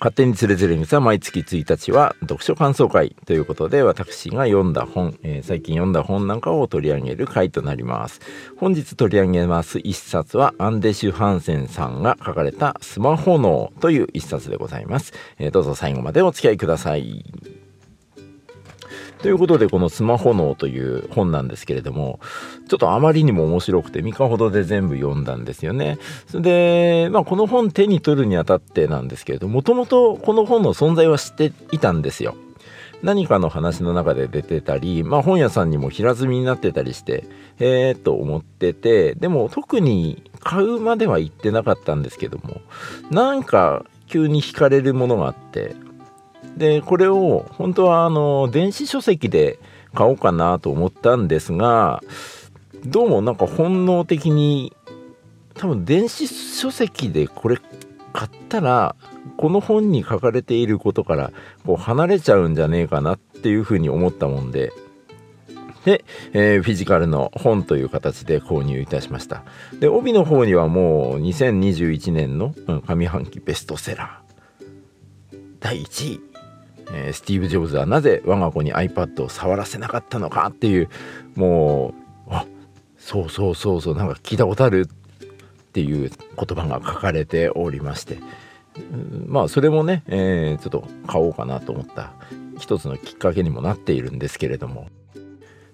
勝手に連れづれにさ毎月1日は読書感想会ということで私が読んだ本、えー、最近読んだ本なんかを取り上げる回となります。本日取り上げます一冊はアンデシュ・ハンセンさんが書かれたスマホ脳という一冊でございます、えー、どうぞ最後までお付き合いください。ということでこの「スマホ脳」という本なんですけれどもちょっとあまりにも面白くて3日ほどで全部読んだんですよね。で、まあ、この本手に取るにあたってなんですけれどももともとこの本の存在は知っていたんですよ。何かの話の中で出てたり、まあ、本屋さんにも平積みになってたりしてへえと思っててでも特に買うまでは行ってなかったんですけどもなんか急に惹かれるものがあってでこれを本当はあの電子書籍で買おうかなと思ったんですがどうもなんか本能的に多分電子書籍でこれ買ったらこの本に書かれていることからこう離れちゃうんじゃねえかなっていうふうに思ったもんで。で、えー、フィジカルの本という形で購入いたしました。で帯の方にはもう2021年の上半期ベストセラー。第1位。えー、スティーブ・ジョブズはなぜ我が子に iPad を触らせなかったのかっていうもうあそうそうそうそうなんか聞いたことあるっていう言葉が書かれておりまして。まあそれもね、えー、ちょっと買おうかなと思った一つのきっかけにもなっているんですけれども。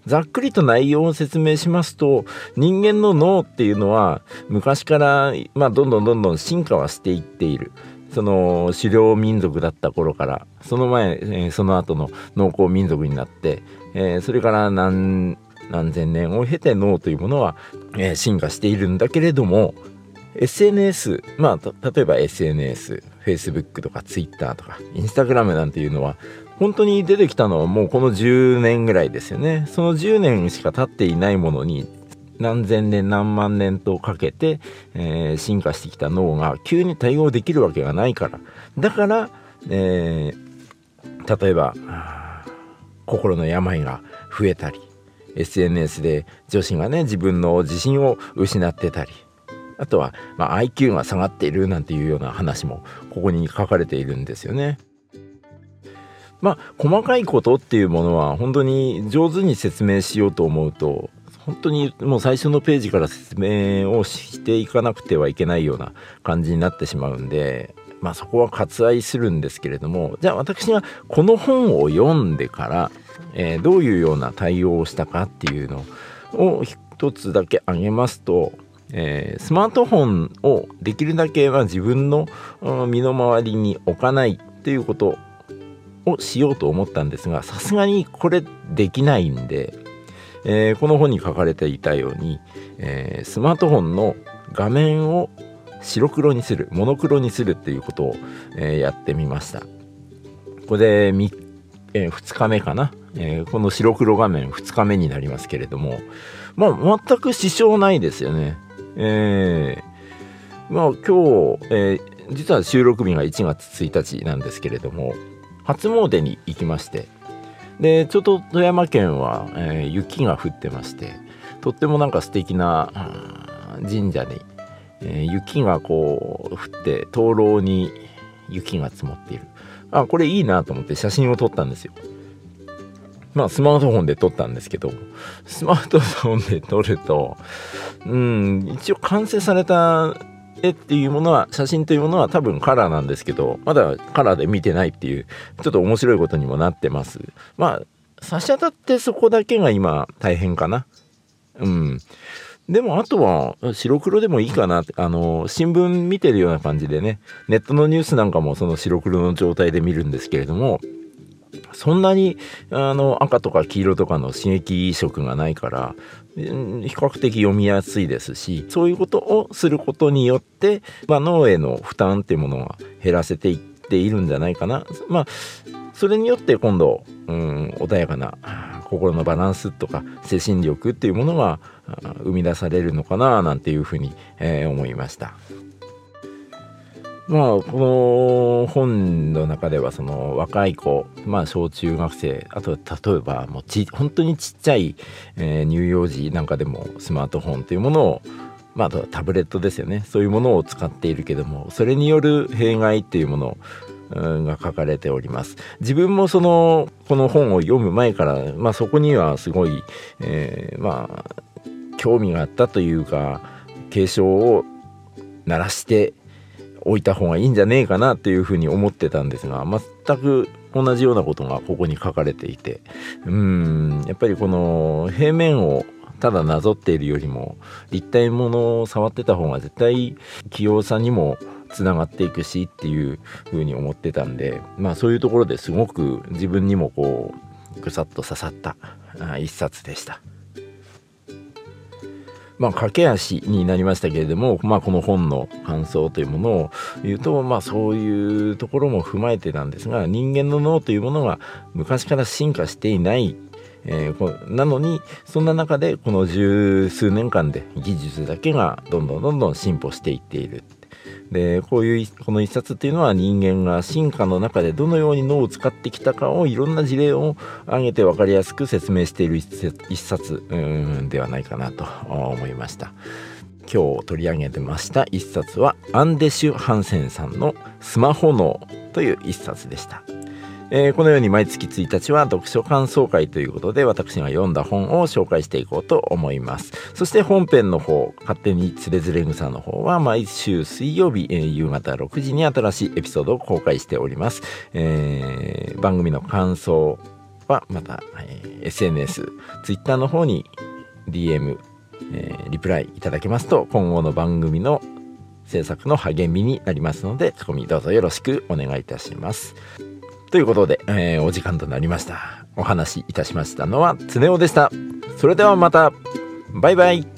ざっくりと内容を説明しますと人間の脳っていうのは昔から、まあ、どんどんどんどん進化はしていっている。その狩猟民族だった頃からその前、えー、その後の農耕民族になって、えー、それから何何千年を経て脳というものは、えー、進化しているんだけれども SNS まあ例えば SNS Facebook とか Twitter とか Instagram なんていうのは本当に出てきたのはもうこの10年ぐらいですよね。その10年しか経っていないものに何千年何万年とかけて、えー、進化してきた脳が急に対応できるわけがないからだから、えー、例えば心の病が増えたり SNS で女子がね自分の自信を失ってたりあとは、まあ、IQ が下がっているなんていうような話もここに書かれているんですよね。まあ細かいことっていうものは本当に上手に説明しようと思うと本当にもう最初のページから説明をしていかなくてはいけないような感じになってしまうんで、まあ、そこは割愛するんですけれどもじゃあ私がこの本を読んでから、えー、どういうような対応をしたかっていうのを一つだけ挙げますと、えー、スマートフォンをできるだけは自分の身の回りに置かないっていうことをしようと思ったんですがさすがにこれできないんでえー、この本に書かれていたように、えー、スマートフォンの画面を白黒にするモノクロにするっていうことを、え、やってみました。これでえ、2日目かな、え、この白黒画面2日目になりますけれどもまあ全く支障ないですよね。えー、まあ今日、えー、実は収録日が1月1日なんですけれども初詣に行きましてでちょっと富山県は、えー、雪が降ってましてとってもなんか素敵な神社に、えー、雪がこう降って灯籠に雪が積もっている。あこれいいなと思って写真を撮ったんですよ。まあスマートフォンで撮ったんですけどスマートフォンで撮るとうん一応完成された絵っていうものは写真というものは多分カラーなんですけどまだカラーで見てないっていうちょっと面白いことにもなってます。まあ差し当たってそこだけが今大変かな。うん。でもあとは白黒でもいいかなあの新聞見てるような感じでねネットのニュースなんかもその白黒の状態で見るんですけれどもそんなにあの赤とか黄色とかの刺激色がないから比較的読みやすいですしそういうことをすることによって、まあ、脳への負担っていうものが減らせていっているんじゃないかな。まあそれによって今度、うん、穏やかな心のバランスとか精神力っていうものが生み出されるのかななんていうふうに、えー、思いました。まあこの本の中ではその若い子まあ小中学生あと例えばもうち本当にちっちゃい、えー、乳幼児なんかでもスマートフォンというものをまあ、タブレットですよね。そういうものを使っているけどもそれによる弊害っていうものが書かれております。自分もそのこの本を読む前から、まあ、そこにはすごい、えー、まあ興味があったというか警鐘を鳴らしておいた方がいいんじゃねえかなというふうに思ってたんですが全く同じようなことがここに書かれていてうんやっぱりこの平面をただなぞっているよりも立体ものを触ってた方が絶対器用さにもつながっていくしっていう風に思ってたんでまあそういうところですごく自分にもこうぐさっと刺さった一冊でした。まあ、駆け足になりましたけれども、まあ、この本の感想というものを言うと、まあ、そういうところも踏まえてなんですが人間の脳というものが昔から進化していないえー、なのにそんな中でこの十数年間で技術だけがどんどんどんどん進歩していっている。でこういうこの一冊っていうのは人間が進化の中でどのように脳を使ってきたかをいろんな事例を挙げて分かりやすく説明している一冊ではないかなと思いました。今日取り上げてました一冊はアンデシュ・ハンセンさんの「スマホ脳」という一冊でした。えー、このように毎月1日は読書感想会ということで私が読んだ本を紹介していこうと思いますそして本編の方勝手につれづれ草の方は毎週水曜日、えー、夕方6時に新しいエピソードを公開しております、えー、番組の感想はまた、えー、SNS、Twitter の方に DM、えー、リプライいただけますと今後の番組の制作の励みになりますので、そこにどうぞよろしくお願いいたします。ということで、えー、お時間となりました。お話しいたしましたのは、つねおでした。それではまた、バイバイ。